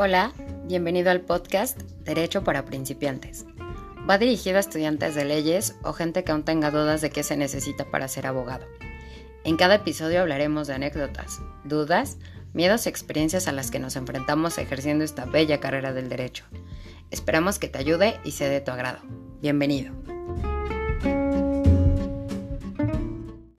Hola, bienvenido al podcast Derecho para principiantes. Va dirigido a estudiantes de leyes o gente que aún tenga dudas de qué se necesita para ser abogado. En cada episodio hablaremos de anécdotas, dudas, miedos y experiencias a las que nos enfrentamos ejerciendo esta bella carrera del derecho. Esperamos que te ayude y sea de tu agrado. Bienvenido.